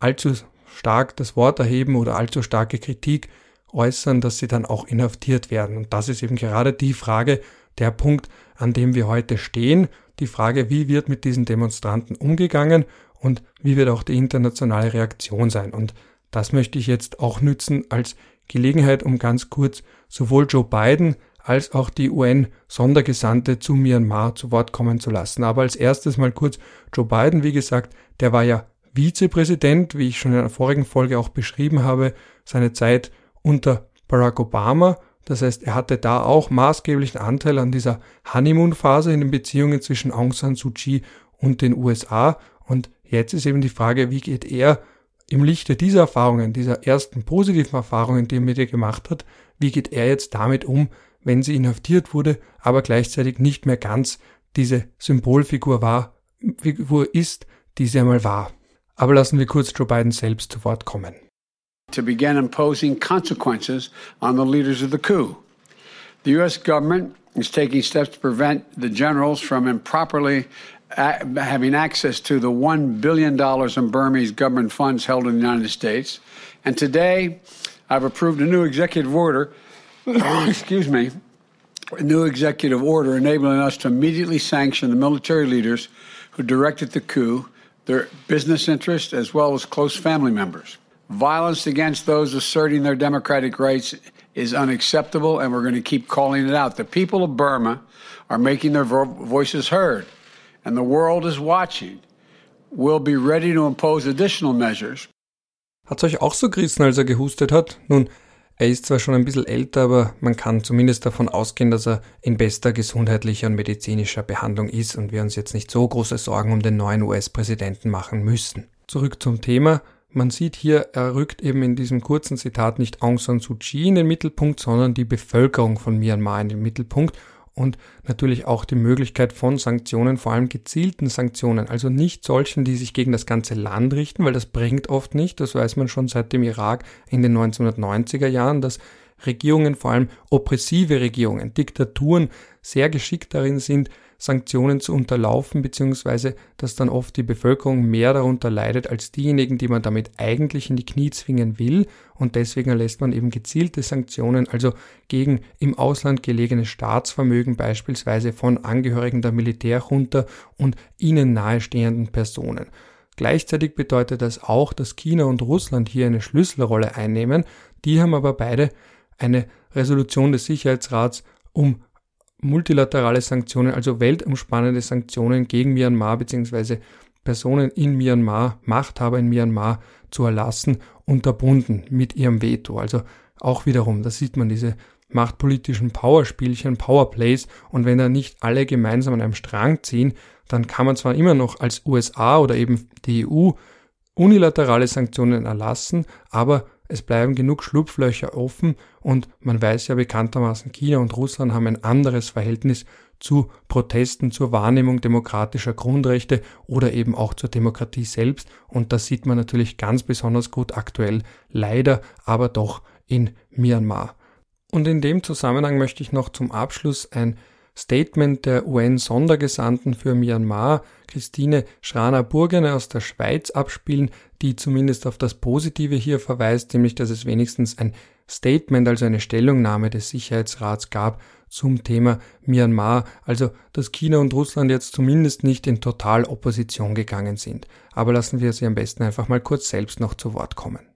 S1: allzu stark das Wort erheben oder allzu starke Kritik äußern, dass sie dann auch inhaftiert werden. Und das ist eben gerade die Frage, der Punkt, an dem wir heute stehen. Die Frage, wie wird mit diesen Demonstranten umgegangen und wie wird auch die internationale Reaktion sein. Und das möchte ich jetzt auch nützen als Gelegenheit, um ganz kurz sowohl Joe Biden als auch die UN-Sondergesandte zu Myanmar zu Wort kommen zu lassen. Aber als erstes mal kurz Joe Biden, wie gesagt, der war ja Vizepräsident, wie ich schon in einer vorigen Folge auch beschrieben habe, seine Zeit unter Barack Obama. Das heißt, er hatte da auch maßgeblichen Anteil an dieser Honeymoon-Phase in den Beziehungen zwischen Aung San Suu Kyi und den USA. Und jetzt ist eben die Frage, wie geht er im Lichte dieser Erfahrungen, dieser ersten positiven Erfahrungen, die er mit ihr gemacht hat, wie geht er jetzt damit um, wenn sie inhaftiert wurde, aber gleichzeitig nicht mehr ganz diese Symbolfigur war, Figur ist, die sie einmal war. Aber lassen wir kurz Joe Biden selbst zu Wort kommen.
S4: To begin imposing consequences on the leaders of the coup. The U.S. government is taking steps to prevent the generals from improperly having access to the $1 billion in Burmese government funds held in the United States. And today, I've approved a new executive order excuse me, a new executive order enabling us to immediately sanction the military leaders who directed the coup, their business interests, as well as close family members. Violence against those asserting their democratic rights is unacceptable, and we're going to keep calling it out. The people of Burma are making their vo voices heard, and the world is watching. We'll be ready to impose additional measures.
S1: Hat's euch auch so gerissen, als er gehustet hat? Nun, Er ist zwar schon ein bisschen älter, aber man kann zumindest davon ausgehen, dass er in bester gesundheitlicher und medizinischer Behandlung ist und wir uns jetzt nicht so große Sorgen um den neuen US-Präsidenten machen müssen. Zurück zum Thema. Man sieht hier, er rückt eben in diesem kurzen Zitat nicht Aung San Suu Kyi in den Mittelpunkt, sondern die Bevölkerung von Myanmar in den Mittelpunkt und natürlich auch die Möglichkeit von Sanktionen, vor allem gezielten Sanktionen, also nicht solchen, die sich gegen das ganze Land richten, weil das bringt oft nicht, das weiß man schon seit dem Irak in den 1990er Jahren, dass Regierungen, vor allem oppressive Regierungen, Diktaturen sehr geschickt darin sind, Sanktionen zu unterlaufen, beziehungsweise dass dann oft die Bevölkerung mehr darunter leidet als diejenigen, die man damit eigentlich in die Knie zwingen will. Und deswegen erlässt man eben gezielte Sanktionen, also gegen im Ausland gelegene Staatsvermögen beispielsweise von Angehörigen der Militärjunta und ihnen nahestehenden Personen. Gleichzeitig bedeutet das auch, dass China und Russland hier eine Schlüsselrolle einnehmen. Die haben aber beide eine Resolution des Sicherheitsrats um multilaterale Sanktionen, also weltumspannende Sanktionen gegen Myanmar bzw. Personen in Myanmar, Machthaber in Myanmar zu erlassen, unterbunden mit ihrem Veto. Also auch wiederum, da sieht man diese machtpolitischen Powerspielchen, Powerplays und wenn da nicht alle gemeinsam an einem Strang ziehen, dann kann man zwar immer noch als USA oder eben die EU unilaterale Sanktionen erlassen, aber es bleiben genug Schlupflöcher offen und man weiß ja bekanntermaßen, China und Russland haben ein anderes Verhältnis zu Protesten, zur Wahrnehmung demokratischer Grundrechte oder eben auch zur Demokratie selbst. Und das sieht man natürlich ganz besonders gut aktuell, leider aber doch in Myanmar. Und in dem Zusammenhang möchte ich noch zum Abschluss ein Statement der UN-Sondergesandten für Myanmar, Christine Schraner-Burgene aus der Schweiz, abspielen, die zumindest auf das Positive hier verweist, nämlich dass es wenigstens ein Statement, also eine Stellungnahme des Sicherheitsrats gab zum Thema Myanmar, also dass China und Russland jetzt zumindest nicht in Totalopposition gegangen sind. Aber lassen wir sie am besten einfach mal kurz selbst noch zu Wort kommen.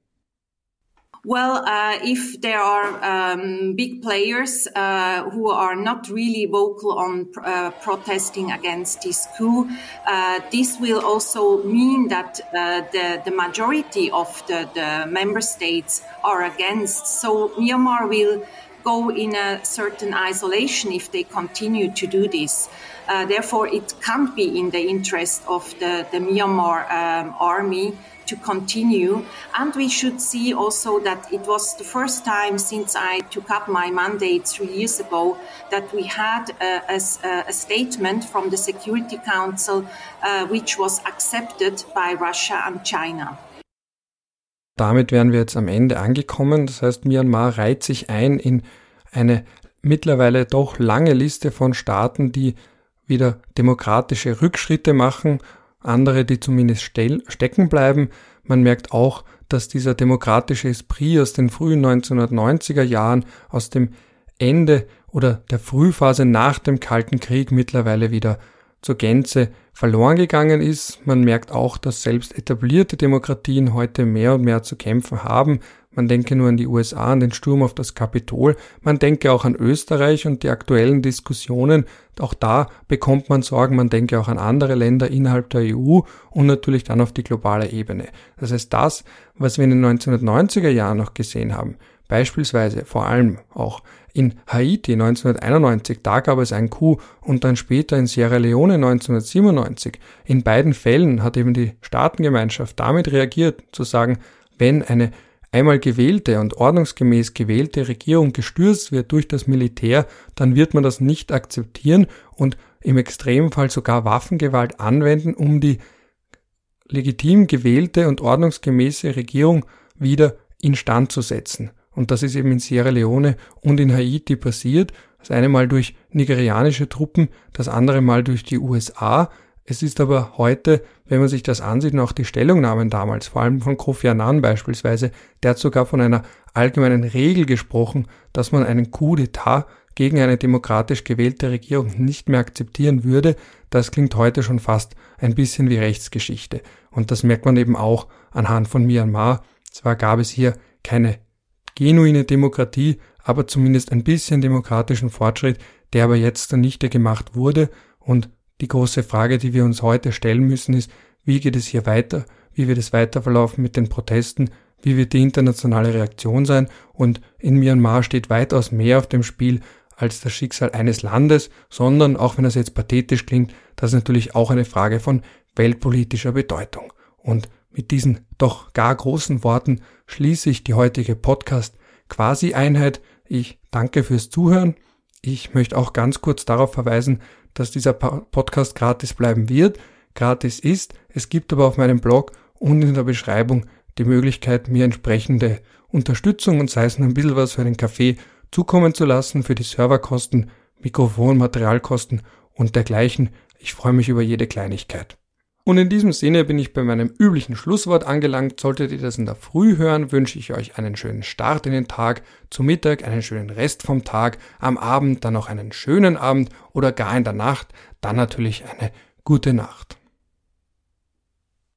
S5: Well, uh, if there are um, big players uh, who are not really vocal on uh, protesting against this coup, uh, this will also mean that uh, the, the majority of the, the member states are against. So Myanmar will go in a certain isolation if they continue to do this. Uh, therefore, it can't be in the interest of the, the Myanmar um, army to continue. And we should see also that it was the first time since I took up my mandate three years ago that we had a, a, a statement from the Security Council uh, which was accepted by Russia and China.
S1: Damit wären wir jetzt am Ende angekommen. Das heißt, Myanmar reiht sich ein in eine mittlerweile doch lange Liste von Staaten, die wieder demokratische Rückschritte machen andere, die zumindest stecken bleiben. Man merkt auch, dass dieser demokratische Esprit aus den frühen 1990er Jahren, aus dem Ende oder der Frühphase nach dem Kalten Krieg mittlerweile wieder zur Gänze verloren gegangen ist. Man merkt auch, dass selbst etablierte Demokratien heute mehr und mehr zu kämpfen haben. Man denke nur an die USA, an den Sturm auf das Kapitol. Man denke auch an Österreich und die aktuellen Diskussionen. Auch da bekommt man Sorgen. Man denke auch an andere Länder innerhalb der EU und natürlich dann auf die globale Ebene. Das heißt, das, was wir in den 1990er Jahren noch gesehen haben, beispielsweise vor allem auch in Haiti 1991, da gab es ein Coup und dann später in Sierra Leone 1997. In beiden Fällen hat eben die Staatengemeinschaft damit reagiert, zu sagen, wenn eine einmal gewählte und ordnungsgemäß gewählte Regierung gestürzt wird durch das Militär, dann wird man das nicht akzeptieren und im Extremfall sogar Waffengewalt anwenden, um die legitim gewählte und ordnungsgemäße Regierung wieder instand zu setzen. Und das ist eben in Sierra Leone und in Haiti passiert. Das eine Mal durch nigerianische Truppen, das andere Mal durch die USA. Es ist aber heute, wenn man sich das ansieht, und auch die Stellungnahmen damals, vor allem von Kofi Annan beispielsweise, der hat sogar von einer allgemeinen Regel gesprochen, dass man einen Coup d'etat gegen eine demokratisch gewählte Regierung nicht mehr akzeptieren würde. Das klingt heute schon fast ein bisschen wie Rechtsgeschichte. Und das merkt man eben auch anhand von Myanmar. Zwar gab es hier keine genuine Demokratie, aber zumindest ein bisschen demokratischen Fortschritt, der aber jetzt zunichte gemacht wurde und die große Frage, die wir uns heute stellen müssen, ist, wie geht es hier weiter? Wie wird es weiter verlaufen mit den Protesten? Wie wird die internationale Reaktion sein? Und in Myanmar steht weitaus mehr auf dem Spiel als das Schicksal eines Landes, sondern, auch wenn das jetzt pathetisch klingt, das ist natürlich auch eine Frage von weltpolitischer Bedeutung. Und mit diesen doch gar großen Worten schließe ich die heutige Podcast Quasi Einheit. Ich danke fürs Zuhören. Ich möchte auch ganz kurz darauf verweisen, dass dieser Podcast gratis bleiben wird, gratis ist. Es gibt aber auf meinem Blog und in der Beschreibung die Möglichkeit, mir entsprechende Unterstützung und sei es nur ein bisschen was für den Kaffee zukommen zu lassen, für die Serverkosten, Mikrofon, Materialkosten und dergleichen. Ich freue mich über jede Kleinigkeit. Und in diesem Sinne bin ich bei meinem üblichen Schlusswort angelangt. Solltet ihr das in der Früh hören, wünsche ich euch einen schönen Start in den Tag, zu Mittag einen schönen Rest vom Tag, am Abend dann noch einen schönen Abend oder gar in der Nacht, dann natürlich eine gute Nacht.